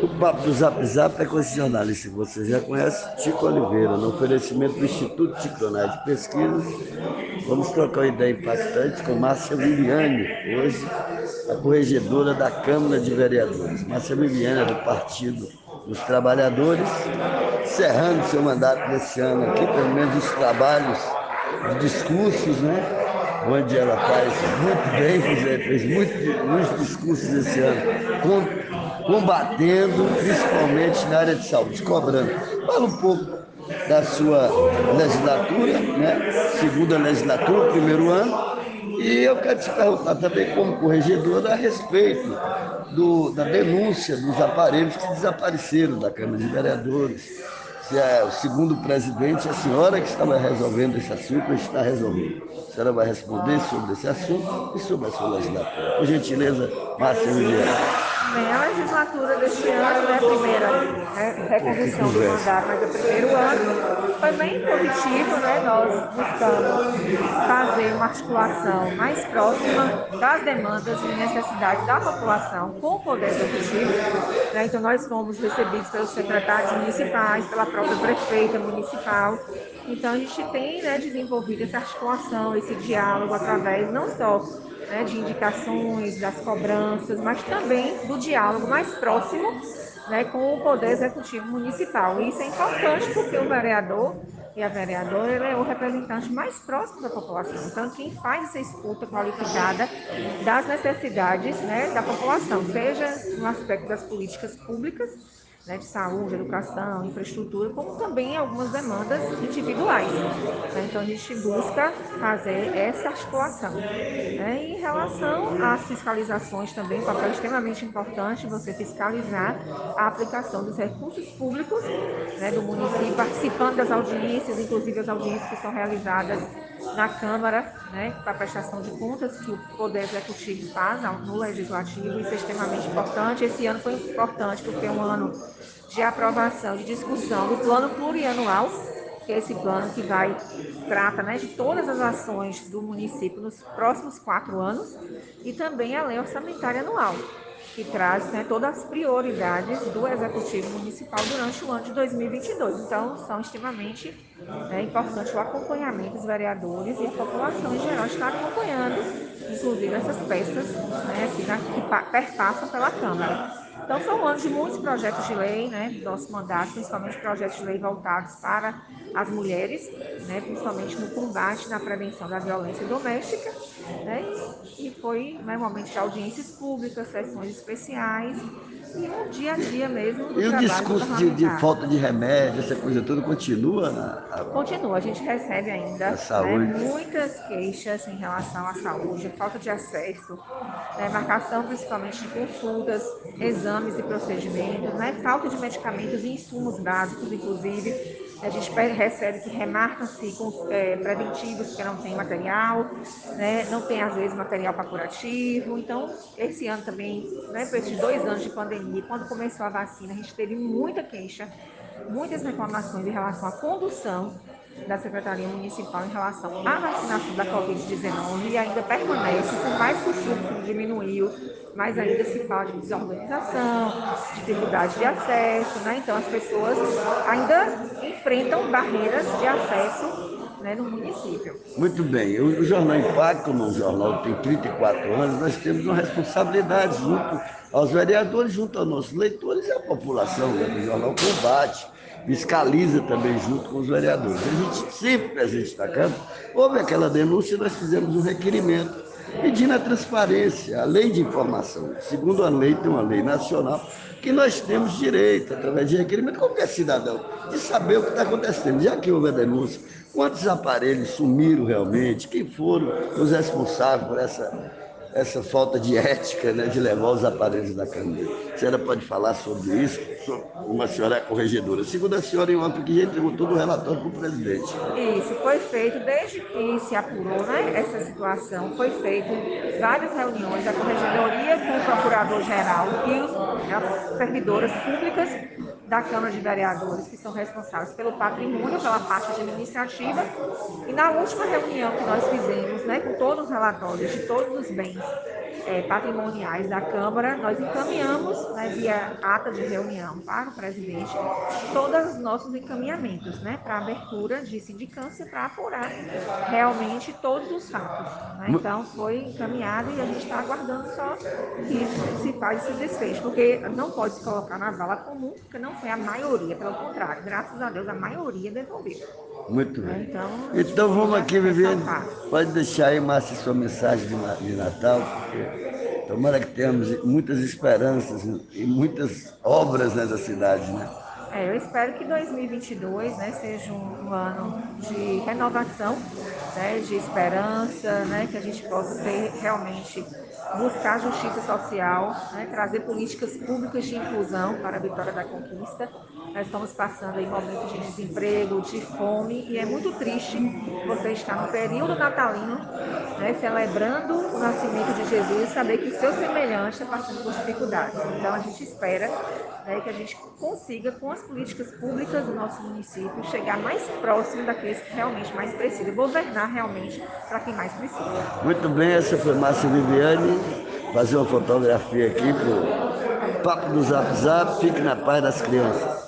O papo do Zap Zap é com esse jornalista que você já conhece, Tico Oliveira, no oferecimento do Instituto Ticronais de Pesquisas. Vamos trocar uma ideia impactante com Márcia Viviane, hoje a corregedora da Câmara de Vereadores. Márcia Viviane é do Partido dos Trabalhadores, encerrando seu mandato nesse ano aqui, pelo menos os trabalhos de discursos, né? onde ela faz muito bem, fez muito, muitos discursos esse ano, combatendo, principalmente na área de saúde, cobrando. Fala um pouco da sua legislatura, né? segunda legislatura, primeiro ano, e eu quero te perguntar também, como corregedora, a respeito do, da denúncia dos aparelhos que desapareceram da Câmara de Vereadores se é o segundo presidente, a senhora que estava resolvendo esse assunto, está resolvendo. A senhora vai responder sobre esse assunto e sobre a sua legislatura. Por gentileza, Márcia Juliana. Legislatura deste ano, né, a primeira né, recondução do mandato, mas o primeiro ano, foi bem positivo, né? Nós buscamos fazer uma articulação mais próxima das demandas e necessidades da população com o Poder Executivo. Né? Então, nós fomos recebidos pelos secretários municipais, pela própria prefeita municipal. Então, a gente tem né, desenvolvido essa articulação, esse diálogo através não só né, de indicações, das cobranças, mas também do diálogo mais próximo né, com o Poder Executivo Municipal. Isso é importante porque o vereador e a vereadora é o representante mais próximo da população. Então, quem faz essa escuta qualificada das necessidades né, da população, seja no aspecto das políticas públicas, né, de saúde, educação, infraestrutura, como também algumas demandas individuais. Né? Então a gente busca fazer essa articulação. Né? Em relação às fiscalizações também, um papel extremamente importante você fiscalizar a aplicação dos recursos públicos né, do município, participando das audiências, inclusive as audiências que são realizadas na Câmara, né, para prestação de contas que o Poder Executivo faz no Legislativo, isso é extremamente importante. Esse ano foi importante porque é um ano de aprovação, de discussão do plano plurianual, que é esse plano que vai, trata né, de todas as ações do município nos próximos quatro anos, e também a lei orçamentária anual, que traz né, todas as prioridades do Executivo Municipal durante o ano de 2022. Então, são extremamente né, importantes o acompanhamento dos vereadores e a população em geral está acompanhando, inclusive essas peças né, que, que perpassam pela Câmara. Então, foi um ano de muitos projetos de lei, né, do nosso mandato, principalmente projetos de lei voltados para as mulheres, né, principalmente no combate, na prevenção da violência doméstica, né, e foi né, momentos de audiências públicas, sessões especiais, e o dia a dia mesmo do E o discurso de, de, falta de remédio, essa coisa toda, continua? Na, Continua, a gente recebe ainda né, muitas queixas em relação à saúde, falta de acesso, né, marcação principalmente de consultas, exames e procedimentos, né, falta de medicamentos e insumos básicos, inclusive. A gente recebe que remarcam-se é, preventivos que não tem material, né, não tem às vezes material para curativo. Então, esse ano também, né, por esses dois anos de pandemia, quando começou a vacina, a gente teve muita queixa, muitas reclamações em relação à condução da Secretaria Municipal em relação à vacinação da Covid-19 e ainda permanece, por mais que o fluxo diminuiu, mas ainda se fala de desorganização, dificuldade de acesso, né? Então as pessoas ainda enfrentam barreiras de acesso né, no município. Muito bem. O Jornal Impacto, como o jornal tem 34 anos, nós temos uma responsabilidade junto aos vereadores, junto aos nossos leitores e à população. Né? O jornal combate fiscaliza também junto com os vereadores. A gente sempre presente na Câmara, houve aquela denúncia e nós fizemos um requerimento pedindo a transparência, a lei de informação. Segundo a lei, tem uma lei nacional que nós temos direito, através de requerimento, qualquer cidadão, de saber o que está acontecendo. Já que houve a denúncia, quantos aparelhos sumiram realmente, quem foram os responsáveis por essa essa falta de ética né, de levar os aparelhos da Câmara. A senhora pode falar sobre isso? Uma senhora é corregedora. Segundo a senhora, em ontem que já entregou todo o relatório para o presidente. Isso, foi feito, desde que se apurou né, essa situação, foi feito várias reuniões da corregedoria com o procurador-geral e as servidoras públicas da Câmara de Vereadores, que são responsáveis pelo patrimônio, pela parte administrativa. E na última reunião que nós fizemos, né, com todos os relatórios de todos os bens é, patrimoniais da Câmara, nós encaminhamos né, via ata de reunião para o presidente todos os nossos encaminhamentos né, para abertura de sindicância para apurar realmente todos os fatos. Né? Então foi encaminhado e a gente está aguardando só que se faz esse desfecho, porque não pode se colocar na vala comum, porque não foi a maioria, pelo contrário, graças a Deus a maioria devolveu. Muito bem. Então, Então vamos aqui, Viviane. ressaltar. Pode deixar aí, Márcia, sua mensagem de de Natal, porque tomara que tenhamos muitas esperanças e muitas obras nessa cidade, né? É, eu espero que 2022 né, seja um, um ano de renovação, né, de esperança, né, que a gente possa ter realmente buscar justiça social, né, trazer políticas públicas de inclusão para a vitória da conquista. Nós estamos passando aí momentos de desemprego, de fome, e é muito triste você estar no período natalino, né, celebrando o nascimento de Jesus saber que o seu semelhante está passando por dificuldades. Então a gente espera né, que a gente consiga, com as políticas públicas do nosso município, chegar mais próximo daqueles que realmente mais precisam, governar realmente para quem mais precisa. Muito bem, essa foi Márcia Viviane, fazer uma fotografia aqui pro Papo do Zap Zap, fique na paz das crianças.